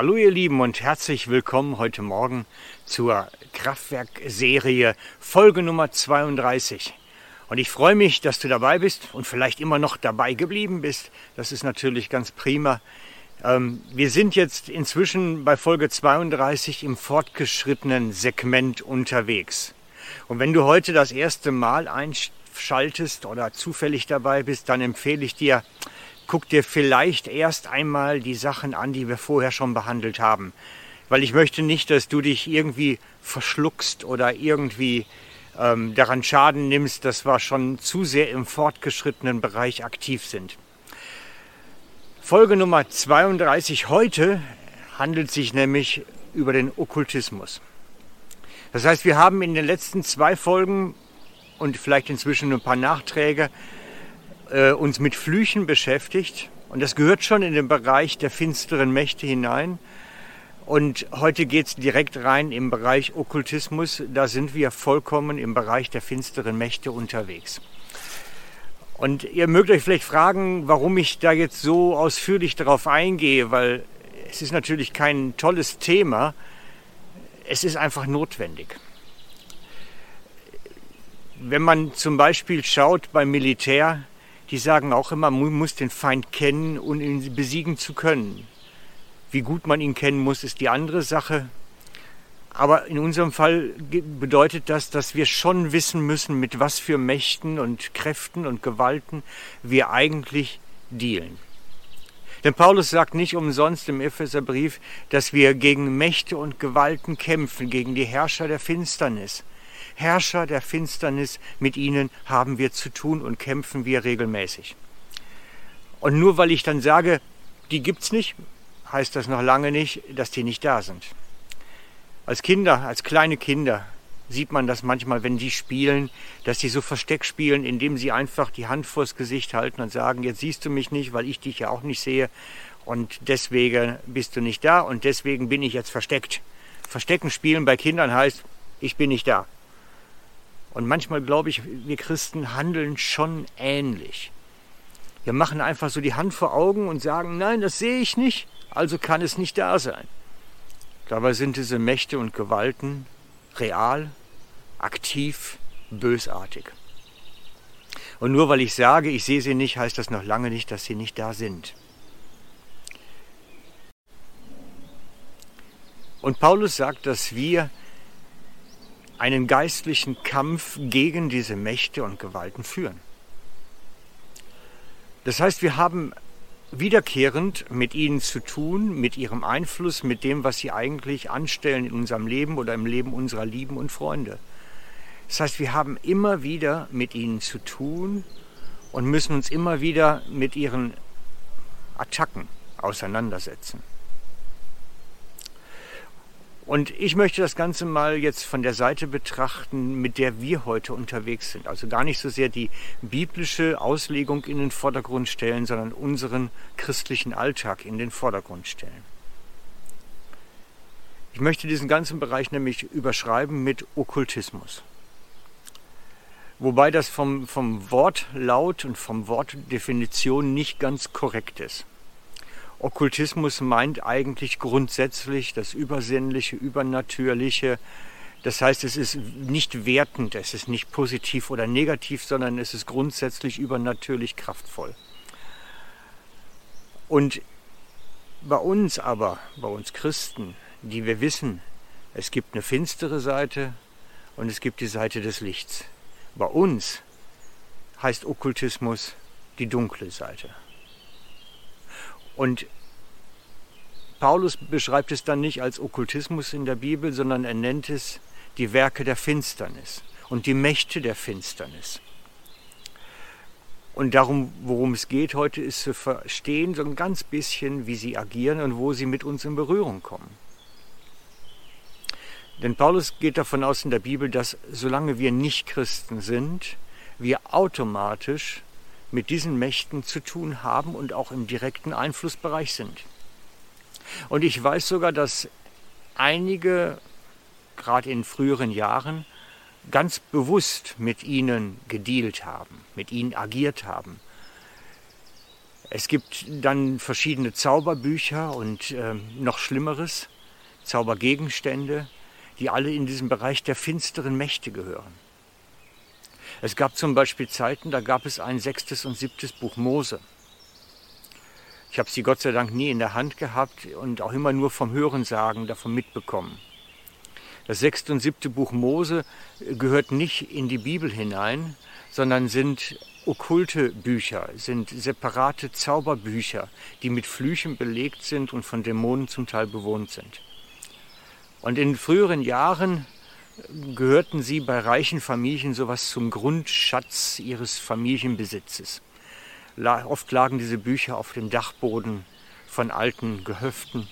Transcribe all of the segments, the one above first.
Hallo ihr Lieben und herzlich willkommen heute Morgen zur Kraftwerk-Serie Folge Nummer 32. Und ich freue mich, dass du dabei bist und vielleicht immer noch dabei geblieben bist. Das ist natürlich ganz prima. Ähm, wir sind jetzt inzwischen bei Folge 32 im fortgeschrittenen Segment unterwegs. Und wenn du heute das erste Mal einschaltest oder zufällig dabei bist, dann empfehle ich dir, guck dir vielleicht erst einmal die Sachen an, die wir vorher schon behandelt haben. Weil ich möchte nicht, dass du dich irgendwie verschluckst oder irgendwie ähm, daran Schaden nimmst, dass wir schon zu sehr im fortgeschrittenen Bereich aktiv sind. Folge Nummer 32 heute handelt sich nämlich über den Okkultismus. Das heißt, wir haben in den letzten zwei Folgen und vielleicht inzwischen ein paar Nachträge äh, uns mit Flüchen beschäftigt. Und das gehört schon in den Bereich der finsteren Mächte hinein. Und heute geht es direkt rein im Bereich Okkultismus. Da sind wir vollkommen im Bereich der finsteren Mächte unterwegs. Und ihr mögt euch vielleicht fragen, warum ich da jetzt so ausführlich darauf eingehe, weil es ist natürlich kein tolles Thema. Es ist einfach notwendig. Wenn man zum Beispiel schaut beim Militär, die sagen auch immer, man muss den Feind kennen, um ihn besiegen zu können. Wie gut man ihn kennen muss, ist die andere Sache. Aber in unserem Fall bedeutet das, dass wir schon wissen müssen, mit was für Mächten und Kräften und Gewalten wir eigentlich dealen. Denn Paulus sagt nicht umsonst im Epheserbrief, dass wir gegen Mächte und Gewalten kämpfen, gegen die Herrscher der Finsternis. Herrscher der Finsternis, mit ihnen haben wir zu tun und kämpfen wir regelmäßig. Und nur weil ich dann sage, die gibt's nicht, heißt das noch lange nicht, dass die nicht da sind. Als Kinder, als kleine Kinder sieht man das manchmal, wenn die spielen, dass sie so Versteck spielen, indem sie einfach die Hand vors Gesicht halten und sagen, jetzt siehst du mich nicht, weil ich dich ja auch nicht sehe und deswegen bist du nicht da und deswegen bin ich jetzt versteckt. Verstecken spielen bei Kindern heißt, ich bin nicht da. Und manchmal glaube ich, wir Christen handeln schon ähnlich. Wir machen einfach so die Hand vor Augen und sagen, nein, das sehe ich nicht, also kann es nicht da sein. Dabei sind diese Mächte und Gewalten real, aktiv, bösartig. Und nur weil ich sage, ich sehe sie nicht, heißt das noch lange nicht, dass sie nicht da sind. Und Paulus sagt, dass wir einen geistlichen Kampf gegen diese Mächte und Gewalten führen. Das heißt, wir haben wiederkehrend mit ihnen zu tun, mit ihrem Einfluss, mit dem, was sie eigentlich anstellen in unserem Leben oder im Leben unserer Lieben und Freunde. Das heißt, wir haben immer wieder mit ihnen zu tun und müssen uns immer wieder mit ihren Attacken auseinandersetzen. Und ich möchte das Ganze mal jetzt von der Seite betrachten, mit der wir heute unterwegs sind. Also gar nicht so sehr die biblische Auslegung in den Vordergrund stellen, sondern unseren christlichen Alltag in den Vordergrund stellen. Ich möchte diesen ganzen Bereich nämlich überschreiben mit Okkultismus. Wobei das vom, vom Wortlaut und vom Wortdefinition nicht ganz korrekt ist. Okkultismus meint eigentlich grundsätzlich das Übersinnliche, Übernatürliche. Das heißt, es ist nicht wertend, es ist nicht positiv oder negativ, sondern es ist grundsätzlich übernatürlich kraftvoll. Und bei uns aber, bei uns Christen, die wir wissen, es gibt eine finstere Seite und es gibt die Seite des Lichts. Bei uns heißt Okkultismus die dunkle Seite. Und Paulus beschreibt es dann nicht als Okkultismus in der Bibel, sondern er nennt es die Werke der Finsternis und die Mächte der Finsternis. Und darum, worum es geht heute, ist zu verstehen, so ein ganz bisschen, wie sie agieren und wo sie mit uns in Berührung kommen. Denn Paulus geht davon aus in der Bibel, dass solange wir nicht Christen sind, wir automatisch mit diesen Mächten zu tun haben und auch im direkten Einflussbereich sind. Und ich weiß sogar, dass einige, gerade in früheren Jahren, ganz bewusst mit ihnen gedealt haben, mit ihnen agiert haben. Es gibt dann verschiedene Zauberbücher und äh, noch Schlimmeres, Zaubergegenstände, die alle in diesem Bereich der finsteren Mächte gehören. Es gab zum Beispiel Zeiten, da gab es ein sechstes und siebtes Buch Mose. Ich habe sie Gott sei Dank nie in der Hand gehabt und auch immer nur vom Hörensagen davon mitbekommen. Das sechste und siebte Buch Mose gehört nicht in die Bibel hinein, sondern sind okkulte Bücher, sind separate Zauberbücher, die mit Flüchen belegt sind und von Dämonen zum Teil bewohnt sind. Und in früheren Jahren gehörten sie bei reichen Familien sowas zum Grundschatz ihres Familienbesitzes. Oft lagen diese Bücher auf dem Dachboden von alten Gehöften.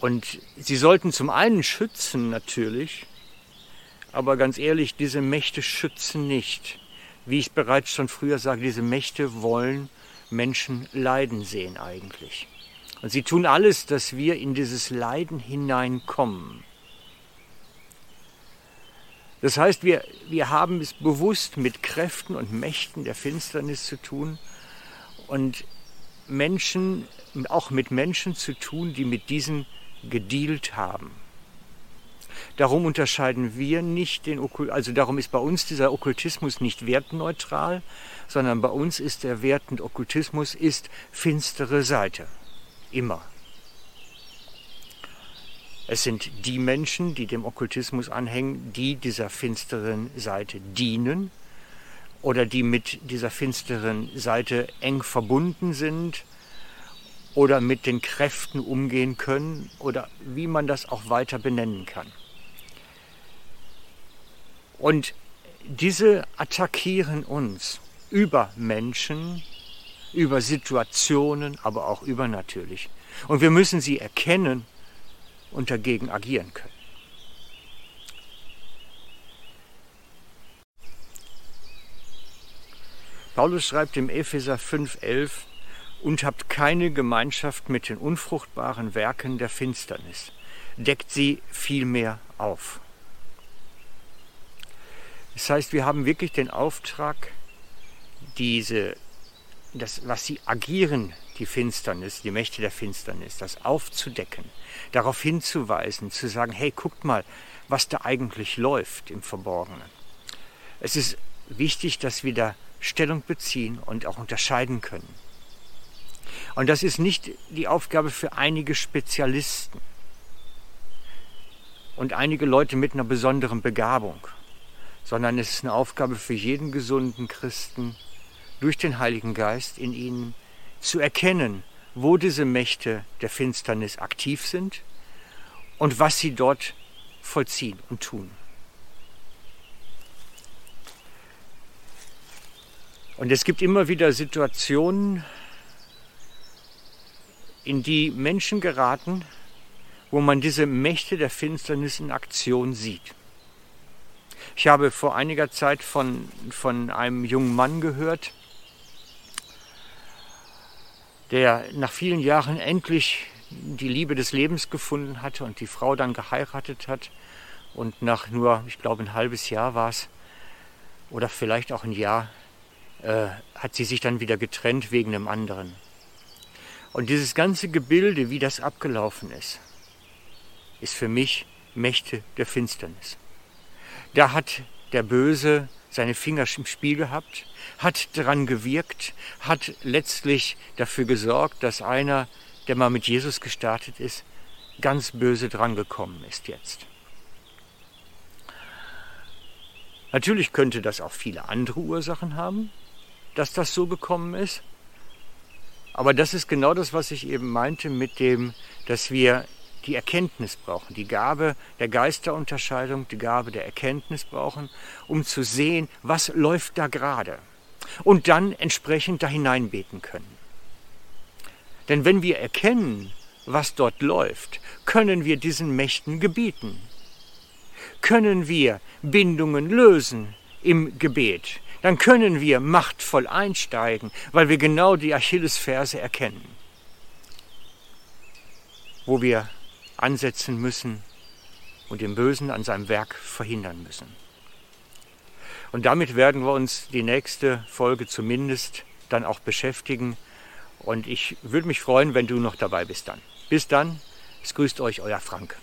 Und sie sollten zum einen schützen natürlich, aber ganz ehrlich, diese Mächte schützen nicht. Wie ich bereits schon früher sage, diese Mächte wollen Menschen leiden sehen eigentlich. Und sie tun alles, dass wir in dieses Leiden hineinkommen. Das heißt, wir, wir haben es bewusst mit Kräften und Mächten der Finsternis zu tun und Menschen, auch mit Menschen zu tun, die mit diesen gedealt haben. Darum unterscheiden wir nicht den Okkult, also darum ist bei uns dieser Okkultismus nicht wertneutral, sondern bei uns ist der wertend Okkultismus ist finstere Seite. Immer. Es sind die Menschen, die dem Okkultismus anhängen, die dieser finsteren Seite dienen oder die mit dieser finsteren Seite eng verbunden sind oder mit den Kräften umgehen können oder wie man das auch weiter benennen kann. Und diese attackieren uns über Menschen, über Situationen, aber auch übernatürlich. Und wir müssen sie erkennen und dagegen agieren können. Paulus schreibt im Epheser 5,11 und habt keine Gemeinschaft mit den unfruchtbaren Werken der Finsternis, deckt sie vielmehr auf. Das heißt, wir haben wirklich den Auftrag, diese, das, was sie agieren, die Finsternis, die Mächte der Finsternis, das aufzudecken, darauf hinzuweisen, zu sagen, hey, guckt mal, was da eigentlich läuft im Verborgenen. Es ist wichtig, dass wir da Stellung beziehen und auch unterscheiden können. Und das ist nicht die Aufgabe für einige Spezialisten und einige Leute mit einer besonderen Begabung, sondern es ist eine Aufgabe für jeden gesunden Christen, durch den Heiligen Geist in ihnen zu erkennen, wo diese Mächte der Finsternis aktiv sind und was sie dort vollziehen und tun. Und es gibt immer wieder Situationen, in die Menschen geraten, wo man diese Mächte der Finsternis in Aktion sieht. Ich habe vor einiger Zeit von, von einem jungen Mann gehört, der nach vielen Jahren endlich die Liebe des Lebens gefunden hatte und die Frau dann geheiratet hat. Und nach nur, ich glaube, ein halbes Jahr war es, oder vielleicht auch ein Jahr, äh, hat sie sich dann wieder getrennt wegen einem anderen. Und dieses ganze Gebilde, wie das abgelaufen ist, ist für mich Mächte der Finsternis. Da hat der Böse seine Finger im Spiel gehabt, hat daran gewirkt, hat letztlich dafür gesorgt, dass einer, der mal mit Jesus gestartet ist, ganz böse drangekommen ist jetzt. Natürlich könnte das auch viele andere Ursachen haben, dass das so gekommen ist. Aber das ist genau das, was ich eben meinte mit dem, dass wir die Erkenntnis brauchen, die Gabe der Geisterunterscheidung, die Gabe der Erkenntnis brauchen, um zu sehen, was läuft da gerade und dann entsprechend da hineinbeten können. Denn wenn wir erkennen, was dort läuft, können wir diesen Mächten gebieten. Können wir Bindungen lösen im Gebet, dann können wir machtvoll einsteigen, weil wir genau die Achillesferse erkennen, wo wir ansetzen müssen und den Bösen an seinem Werk verhindern müssen. Und damit werden wir uns die nächste Folge zumindest dann auch beschäftigen, Und ich würde mich freuen, wenn du noch dabei bist dann. Bis dann, es grüßt euch euer Frank.